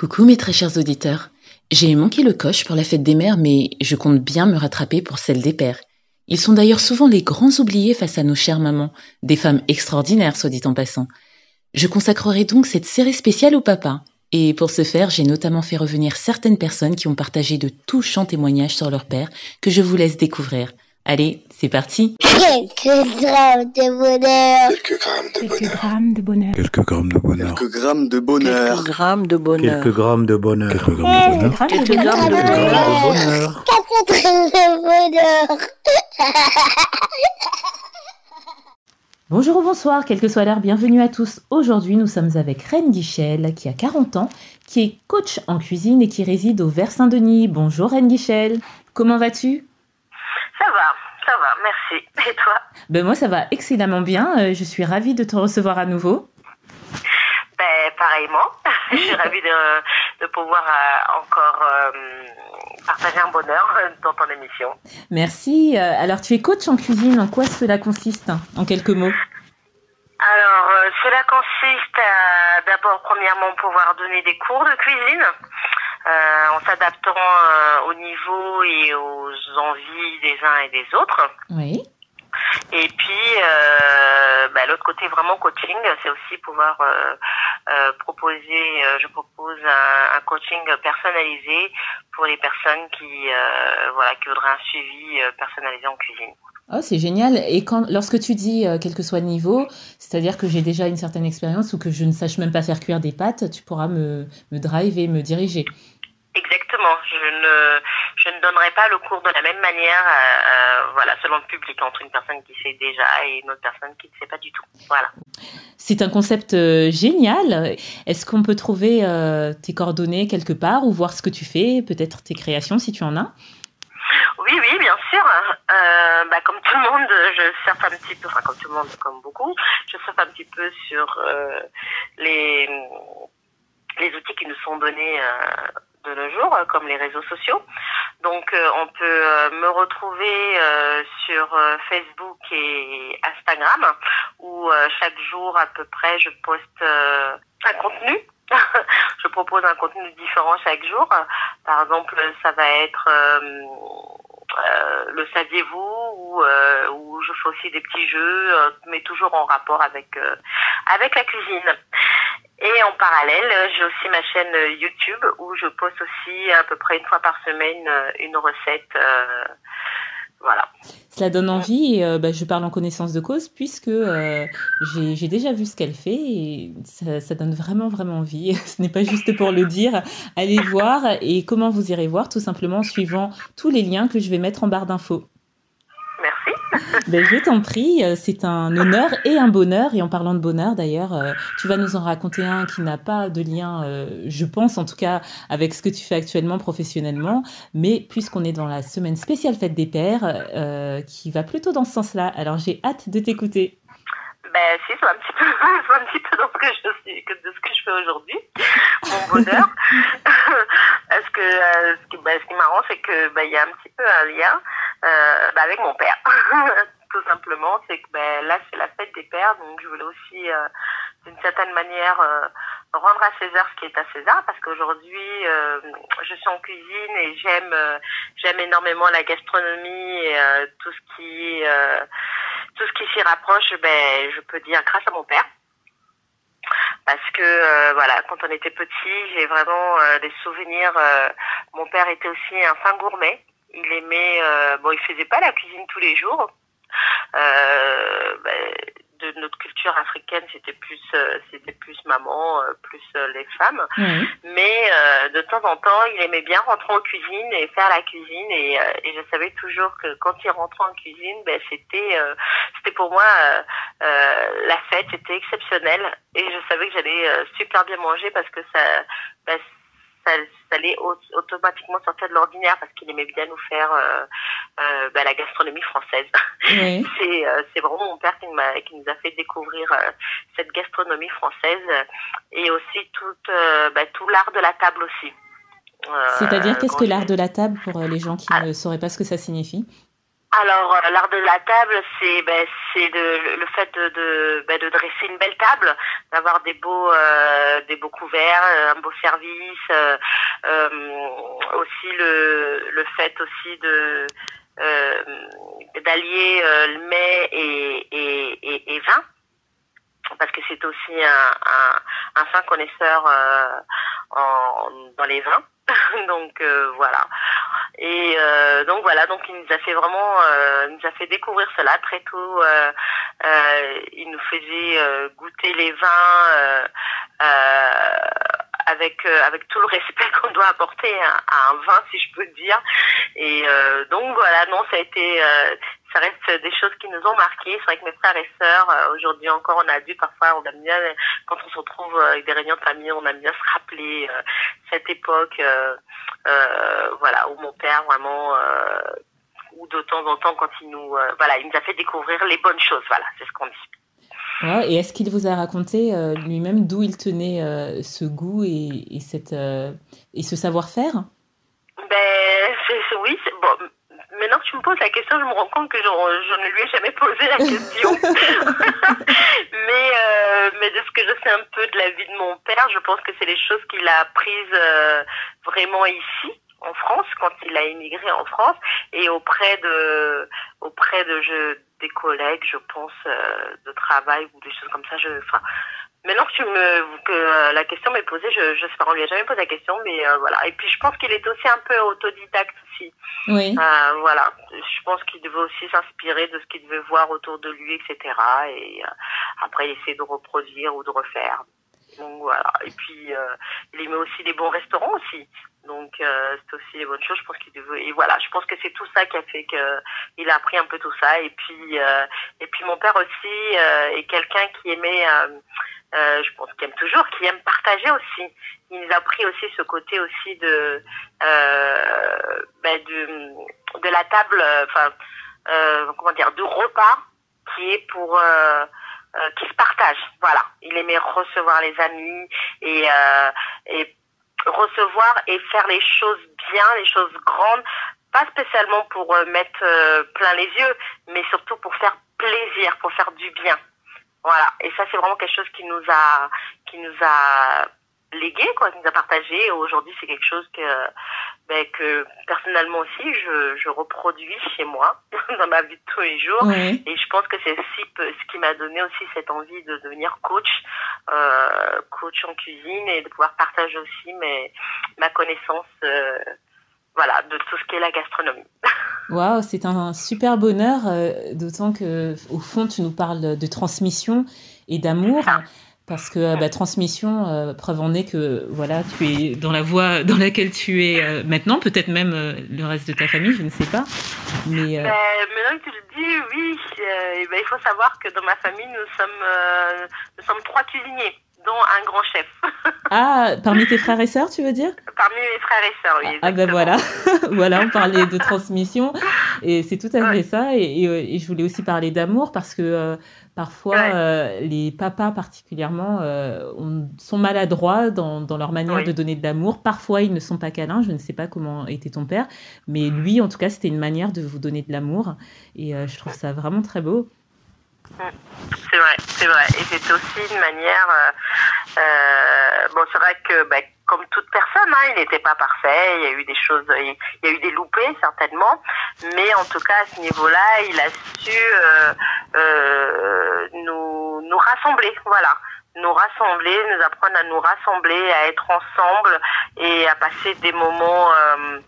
Coucou mes très chers auditeurs. J'ai manqué le coche pour la fête des mères, mais je compte bien me rattraper pour celle des pères. Ils sont d'ailleurs souvent les grands oubliés face à nos chères mamans, des femmes extraordinaires, soit dit en passant. Je consacrerai donc cette série spéciale au papa. Et pour ce faire, j'ai notamment fait revenir certaines personnes qui ont partagé de touchants témoignages sur leur père que je vous laisse découvrir. Allez, c'est parti Quelques grammes de bonheur. Quelques grammes de Quelques bonheur. grammes de bonheur. Quelques grammes de bonheur. Quelques grammes de bonheur. Quelques grammes de bonheur. Quelques grammes de bonheur. Quelques grammes de bonheur. Quelques grammes de Quelques bonheur. grammes de bonheur. Quatre grammes de bonheur. Bonjour ou bonsoir, quelle que soit l'heure, bienvenue à tous. Aujourd'hui, nous sommes avec Reine Guichel, qui a 40 ans, qui est coach en cuisine et qui réside au Vers Saint-Denis. Bonjour Reine Guichel, comment vas-tu Ça va, ça va, merci. Et toi Ben moi ça va excellemment bien, Euh, je suis ravie de te recevoir à nouveau. Ben, pareillement. Je suis ravie de, de pouvoir euh, encore euh, partager un bonheur dans ton émission. Merci. Alors tu es coach en cuisine, en quoi cela consiste En quelques mots? Alors, cela consiste à d'abord, premièrement, pouvoir donner des cours de cuisine en s'adaptant euh, au niveau et aux envies des uns et des autres. Oui. Et puis, euh, bah, l'autre côté vraiment coaching, c'est aussi pouvoir euh, euh, proposer, euh, je propose un, un coaching personnalisé pour les personnes qui, euh, voilà, qui voudraient un suivi euh, personnalisé en cuisine. Oh, c'est génial. Et quand, lorsque tu dis euh, quel que soit le niveau, c'est-à-dire que j'ai déjà une certaine expérience ou que je ne sache même pas faire cuire des pâtes, tu pourras me, me drive et me diriger. Exactement. Je ne, je ne donnerai pas le cours de la même manière, euh, euh, voilà, selon le public, entre une personne qui sait déjà et une autre personne qui ne sait pas du tout. Voilà. C'est un concept euh, génial. Est-ce qu'on peut trouver euh, tes coordonnées quelque part ou voir ce que tu fais, peut-être tes créations si tu en as? Oui, oui, bien sûr. Bah, comme tout le monde, je surfe un petit peu, enfin comme tout le monde, comme beaucoup, je surfe un petit peu sur les les outils qui nous sont donnés euh, de nos jours, comme les réseaux sociaux. Donc, euh, on peut euh, me retrouver euh, sur euh, Facebook et Instagram, où euh, chaque jour à peu près, je poste euh, un contenu. je propose un contenu différent chaque jour. Par exemple, ça va être euh, euh, le saviez-vous ou euh, où je fais aussi des petits jeux, euh, mais toujours en rapport avec euh, avec la cuisine. Et en parallèle, j'ai aussi ma chaîne YouTube où je poste aussi à peu près une fois par semaine euh, une recette. euh, voilà. Cela donne envie et euh, bah, je parle en connaissance de cause puisque j'ai déjà vu ce qu'elle fait et ça donne vraiment vraiment envie. Ce n'est pas juste pour le dire. Allez voir et comment vous irez voir tout simplement en suivant tous les liens que je vais mettre en barre d'infos. Ben, je t'en prie, euh, c'est un honneur et un bonheur. Et en parlant de bonheur, d'ailleurs, euh, tu vas nous en raconter un qui n'a pas de lien, euh, je pense en tout cas, avec ce que tu fais actuellement professionnellement. Mais puisqu'on est dans la semaine spéciale fête des pères, euh, qui va plutôt dans ce sens-là, alors j'ai hâte de t'écouter. Ben si, c'est un petit peu, c'est un petit peu dans ce que je suis, que de ce que je fais aujourd'hui, mon bonheur. Parce que euh, ce qui, ben, ce qui est marrant, c'est que il y a un petit peu un lien euh, ben, avec mon père. Tout simplement, c'est que ben là c'est la fête des pères, donc je voulais aussi euh, d'une certaine manière euh, rendre à César ce qui est à César, parce qu'aujourd'hui euh, je suis en cuisine et j'aime j'aime énormément la gastronomie et tout ce qui tout ce qui s'y rapproche, ben, je peux dire grâce à mon père. Parce que euh, voilà, quand on était petit, j'ai vraiment euh, des souvenirs. euh, mon père était aussi un fin gourmet. Il aimait, euh, bon, il faisait pas la cuisine tous les jours. Euh, ben, de notre culture africaine, c'était plus, euh, c'était plus maman, euh, plus euh, les femmes. Oui. Mais euh, de temps en temps, il aimait bien rentrer en cuisine et faire la cuisine. Et, euh, et je savais toujours que quand il rentrait en cuisine, ben, c'était euh, c'était pour moi euh, euh, la fête, c'était exceptionnel. Et je savais que j'allais euh, super bien manger parce que ça, ben, ça, ça allait au- automatiquement sortir de l'ordinaire parce qu'il aimait bien nous faire euh, euh, ben, la gastronomie française. Oui. C'est euh, c'est vraiment mon père qui, m'a- qui nous a fait découvrir cette gastronomie française et aussi tout, bah, tout l'art de la table aussi. C'est-à-dire, qu'est-ce que l'art de la table pour les gens qui ne sauraient pas ce que ça signifie? Alors, euh, l'art de la table, c'est ben, c'est le fait de de, ben, de dresser une belle table, d'avoir des beaux euh, des beaux couverts, euh, un beau service, euh, euh, aussi le le fait aussi de euh, d'allier le mets et, et, et, et vin parce que c'est aussi un, un, un fin connaisseur euh, en, dans les vins. donc euh, voilà. Et euh, donc voilà, donc il nous a fait vraiment, euh, il nous a fait découvrir cela très tôt. Euh, euh, il nous faisait euh, goûter les vins euh, avec avec tout le respect qu'on doit apporter à, à, un vin, si je peux dire. Et donc voilà, non, ça a été, ça reste des choses qui nous ont marqué. C'est vrai que mes frères et sœurs, euh, aujourd'hui encore, on a dû parfois, on aime bien, quand on se retrouve avec des réunions de famille, on aime bien se rappeler euh, cette époque, euh, euh, voilà, où mon père vraiment, euh, ou de temps en temps, quand il nous, euh, voilà, il nous a fait découvrir les bonnes choses. Voilà, c'est ce qu'on dit. Ouais, et est-ce qu'il vous a raconté euh, lui-même d'où il tenait euh, ce goût et, et, cette, euh, et ce savoir-faire? Ben, c'est, oui, c'est, bon, tu me poses la question, je me rends compte que je, je ne lui ai jamais posé la question. mais, euh, mais de ce que je sais un peu de la vie de mon père, je pense que c'est les choses qu'il a apprises euh, vraiment ici en France quand il a émigré en France et auprès de auprès de je, des collègues je pense euh, de travail ou des choses comme ça je enfin maintenant que tu me que euh, la question m'est posée je je sais pas on lui a jamais posé la question mais euh, voilà. Et puis je pense qu'il est aussi un peu autodidacte aussi. Oui. Euh, voilà. Je pense qu'il devait aussi s'inspirer de ce qu'il devait voir autour de lui etc et euh, après essayer de reproduire ou de refaire. Donc voilà. Et puis euh, il aimait aussi les bons restaurants aussi. Donc euh, c'est aussi les bonnes choses. Je pense qu'il devait et voilà, je pense que c'est tout ça qui a fait que il a appris un peu tout ça. Et puis euh, et puis mon père aussi euh, est quelqu'un qui aimait, euh, je pense qu'il aime toujours, qui aime partager aussi. Il nous a appris aussi ce côté aussi de ben de de la table, enfin comment dire, du repas qui est pour euh, qui se partage. Voilà, il aimait recevoir les amis et et recevoir et faire les choses bien, les choses grandes, pas spécialement pour euh, mettre euh, plein les yeux, mais surtout pour faire plaisir, pour faire du bien. Voilà. Et ça, c'est vraiment quelque chose qui nous a, qui nous a légué, quoi, qui nous a partagé. Aujourd'hui, c'est quelque chose que, ben, que personnellement aussi, je, je reproduis chez moi, dans ma vie de tous les jours. Oui. Et je pense que c'est aussi ce qui m'a donné aussi cette envie de devenir coach, euh, coach en cuisine et de pouvoir partager aussi mes, ma connaissance, euh, voilà, de tout ce qu'est la gastronomie. Waouh, c'est un super bonheur, euh, d'autant que au fond tu nous parles de transmission et d'amour. Parce que bah, transmission, euh, preuve en est que voilà, tu es dans la voie dans laquelle tu es euh, maintenant, peut-être même euh, le reste de ta famille, je ne sais pas. Mais euh... maintenant que tu le dis, oui, ben, il faut savoir que dans ma famille, nous sommes, nous sommes trois cuisiniers dont un grand chef. ah, parmi tes frères et sœurs, tu veux dire? Parmi mes frères et sœurs, oui. Ah ben voilà, voilà, on parlait de transmission et c'est tout à fait ouais. ça. Et, et, et, je voulais aussi parler d'amour parce que euh, parfois ouais. euh, les papas particulièrement euh, on, sont maladroits dans, dans leur manière oui. de donner de l'amour. Parfois ils ne sont pas câlins. Je ne sais pas comment était ton père, mais lui en tout cas c'était une manière de vous donner de l'amour et euh, je trouve ça vraiment très beau. C'est vrai, c'est vrai. Et c'est aussi une manière. Euh, euh, bon, c'est vrai que, bah, comme toute personne, hein, il n'était pas parfait. Il y a eu des choses, il y a eu des loupés certainement, mais en tout cas à ce niveau-là, il a su euh, nous nous rassembler. Voilà nous rassembler, nous apprendre à nous rassembler, à être ensemble et à passer des moments euh,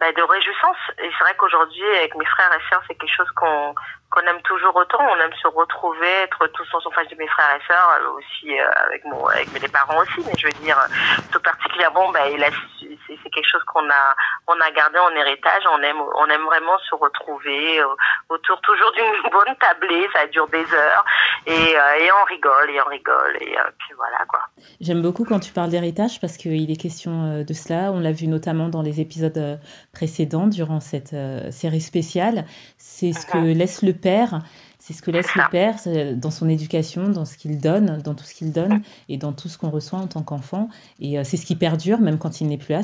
bah, de réjouissance. Et c'est vrai qu'aujourd'hui, avec mes frères et sœurs, c'est quelque chose qu'on qu'on aime toujours autant. On aime se retrouver, être tous en face de mes frères et sœurs, aussi euh, avec mon, avec mes parents aussi. Mais je veux dire, tout particulièrement, bah, c'est quelque chose qu'on a, on a gardé en héritage. On aime, on aime vraiment se retrouver euh, autour toujours d'une bonne tablée. Ça dure des heures et, euh, et on rigole et on rigole et euh, puis voilà quoi. J'aime beaucoup quand tu parles d'héritage parce qu'il est question de cela. On l'a vu notamment dans les épisodes précédents durant cette série spéciale. C'est ce que uh -huh. laisse le père, C'est ce que laisse le père dans son éducation, dans ce qu'il donne, dans tout ce qu'il donne et dans tout ce qu'on reçoit en tant qu'enfant. Et c'est ce qui perdure même quand il n'est plus là.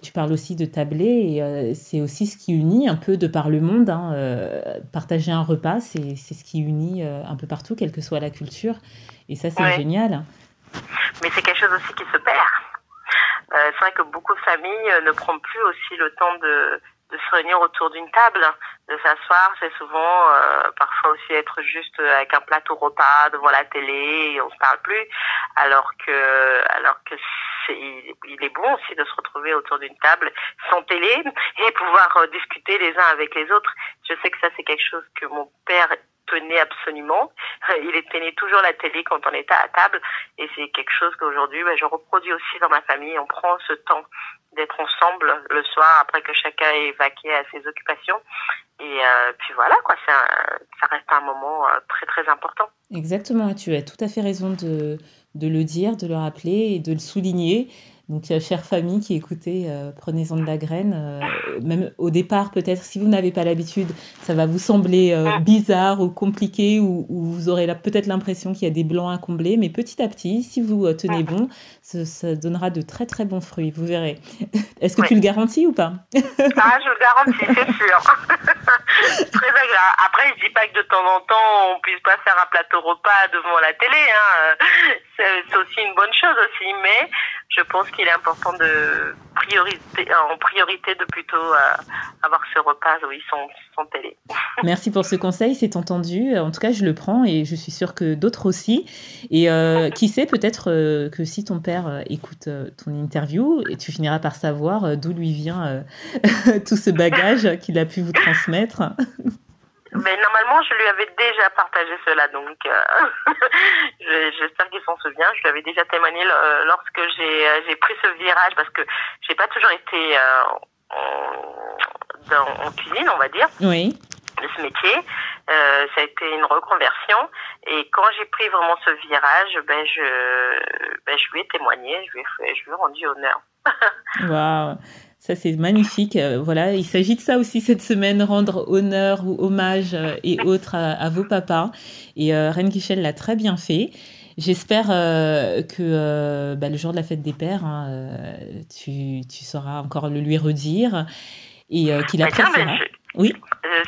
Tu parles aussi de tabler et c'est aussi ce qui unit un peu de par le monde. Hein, partager un repas, c'est ce qui unit un peu partout, quelle que soit la culture. Et ça, c'est génial. Mais c'est quelque chose aussi qui se perd. Euh, c'est vrai que beaucoup de familles euh, ne prennent plus aussi le temps de, de se réunir autour d'une table, de s'asseoir. C'est souvent euh, parfois être juste avec un plateau repas devant la télé et on se parle plus. Alors que, alors que c'est, il est bon aussi de se retrouver autour d'une table sans télé et pouvoir discuter les uns avec les autres. Je sais que ça c'est quelque chose que mon père tenait absolument. Il éteignait toujours la télé quand on était à table et c'est quelque chose qu'aujourd'hui ben, je reproduis aussi dans ma famille. On prend ce temps d'être ensemble le soir après que chacun ait évacué à ses occupations. Et euh, puis voilà, quoi, reste un moment euh, très très important. Exactement, tu as tout à fait raison de, de le dire, de le rappeler et de le souligner. Donc, chère famille qui écoutez, euh, prenez-en de la graine. Euh, même au départ, peut-être, si vous n'avez pas l'habitude, ça va vous sembler euh, bizarre ou compliqué, ou, vous aurez peut-être l'impression qu'il y a des blancs à combler. Mais petit à petit, si vous tenez bon, ça, donnera de très très bons fruits, vous verrez. Est-ce que tu le garantis ou pas? Ah, je le garantis, c'est sûr. très agréable. Après, je dis pas que de temps en temps, on puisse pas faire un plateau repas devant la télé. Hein. C'est aussi une bonne chose aussi, mais je pense qu'il est important de priorité, en priorité de plutôt euh, avoir ce repas oui, sans, sans télé. Merci pour ce conseil, c'est entendu. En tout cas, je le prends et je suis sûre que d'autres aussi. Et euh, qui sait, peut-être euh, que si ton père écoute ton interview, et tu finiras par savoir d'où lui vient tout ce bagage qu'il a pu vous transmettre. Mais normalement, je lui avais déjà partagé cela, donc euh, j'espère qu'il s'en souvient. Je lui avais déjà témoigné lorsque j'ai euh, j'ai pris ce virage, parce que j'ai pas toujours été euh, en, en, cuisine, on va dire. Oui. De ce métier, euh, ça a été une reconversion. Et quand j'ai pris vraiment ce virage, ben je, ben je lui ai témoigné, je lui ai, je lui ai rendu honneur. Waouh ça, c'est magnifique. Euh, voilà, il s'agit de ça aussi cette semaine, rendre honneur ou hommage euh, et autres à, vos papas. Et euh, Reine Guichel l'a très bien fait. J'espère que bah, le jour de la fête des pères, hein, tu, tu, sauras encore le lui redire et qu'il bah, appréciera. oui.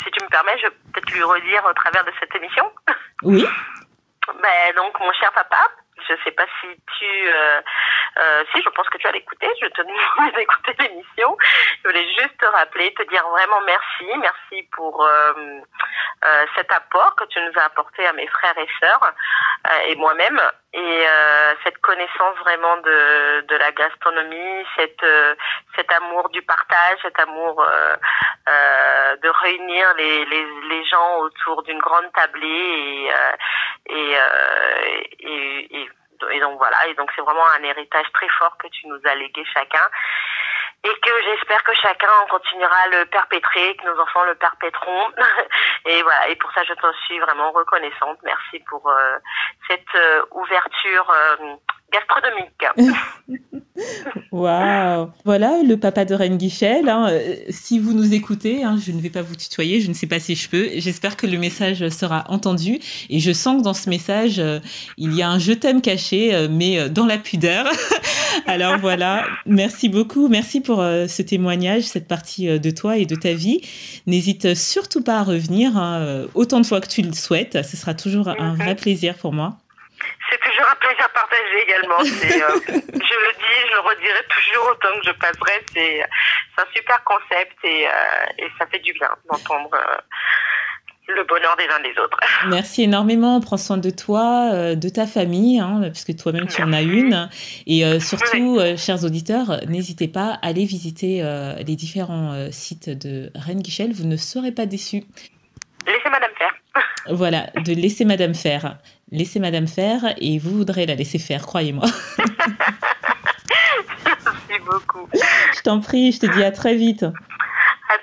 si tu me permets, je vais peut-être lui redire au travers de cette émission. Oui. ben, donc, mon cher papa, je ne sais pas si tu euh, si, je pense que tu as l'écouter. Je te demande d'écouter l'émission. Je voulais juste te rappeler, te dire vraiment merci. Merci pour euh, euh, cet apport que tu nous as apporté à mes frères et sœurs et moi-même. Et cette connaissance vraiment de, de la gastronomie, cette, cet amour du partage, cet amour de réunir les, les, les gens autour d'une grande tablée et, et, et, et et donc voilà, et donc c'est vraiment un héritage très fort que tu nous as légué chacun et que j'espère que chacun continuera à le perpétrer, que nos enfants le perpétreront. et voilà, et pour ça je te suis vraiment reconnaissante. Merci pour euh, cette euh, ouverture euh, gastronomique. Waouh Voilà le papa de Reine Guichel. Hein. Euh, si vous nous écoutez, hein, je ne vais pas vous tutoyer, je ne sais pas si je peux. J'espère que le message sera entendu. Et je sens que dans ce message, euh, il y a un je t'aime caché, euh, mais dans la pudeur. Alors voilà, merci beaucoup. Merci pour ce témoignage, cette partie de toi et de ta vie. N'hésite surtout pas à revenir hein, autant de fois que tu le souhaites. Ce sera toujours un vrai plaisir pour moi. C'est toujours un plaisir partagé également. Euh, je le dis, je le redirai toujours autant que je passerai. C'est un super concept et, euh, et, ça fait du bien d'entendre euh, le bonheur des uns des autres. Merci énormément. Prends soin de toi, de ta famille, hein, puisque toi-même tu en as une. Et surtout, chers auditeurs, n'hésitez pas à aller visiter les différents sites de Reine Guichel. Vous ne serez pas déçus. Laissez Madame faire. Voilà, de laisser Madame faire. Laissez Madame faire et vous voudrez la laisser faire, croyez-moi. Merci beaucoup. Je t'en prie, je te dis à très vite.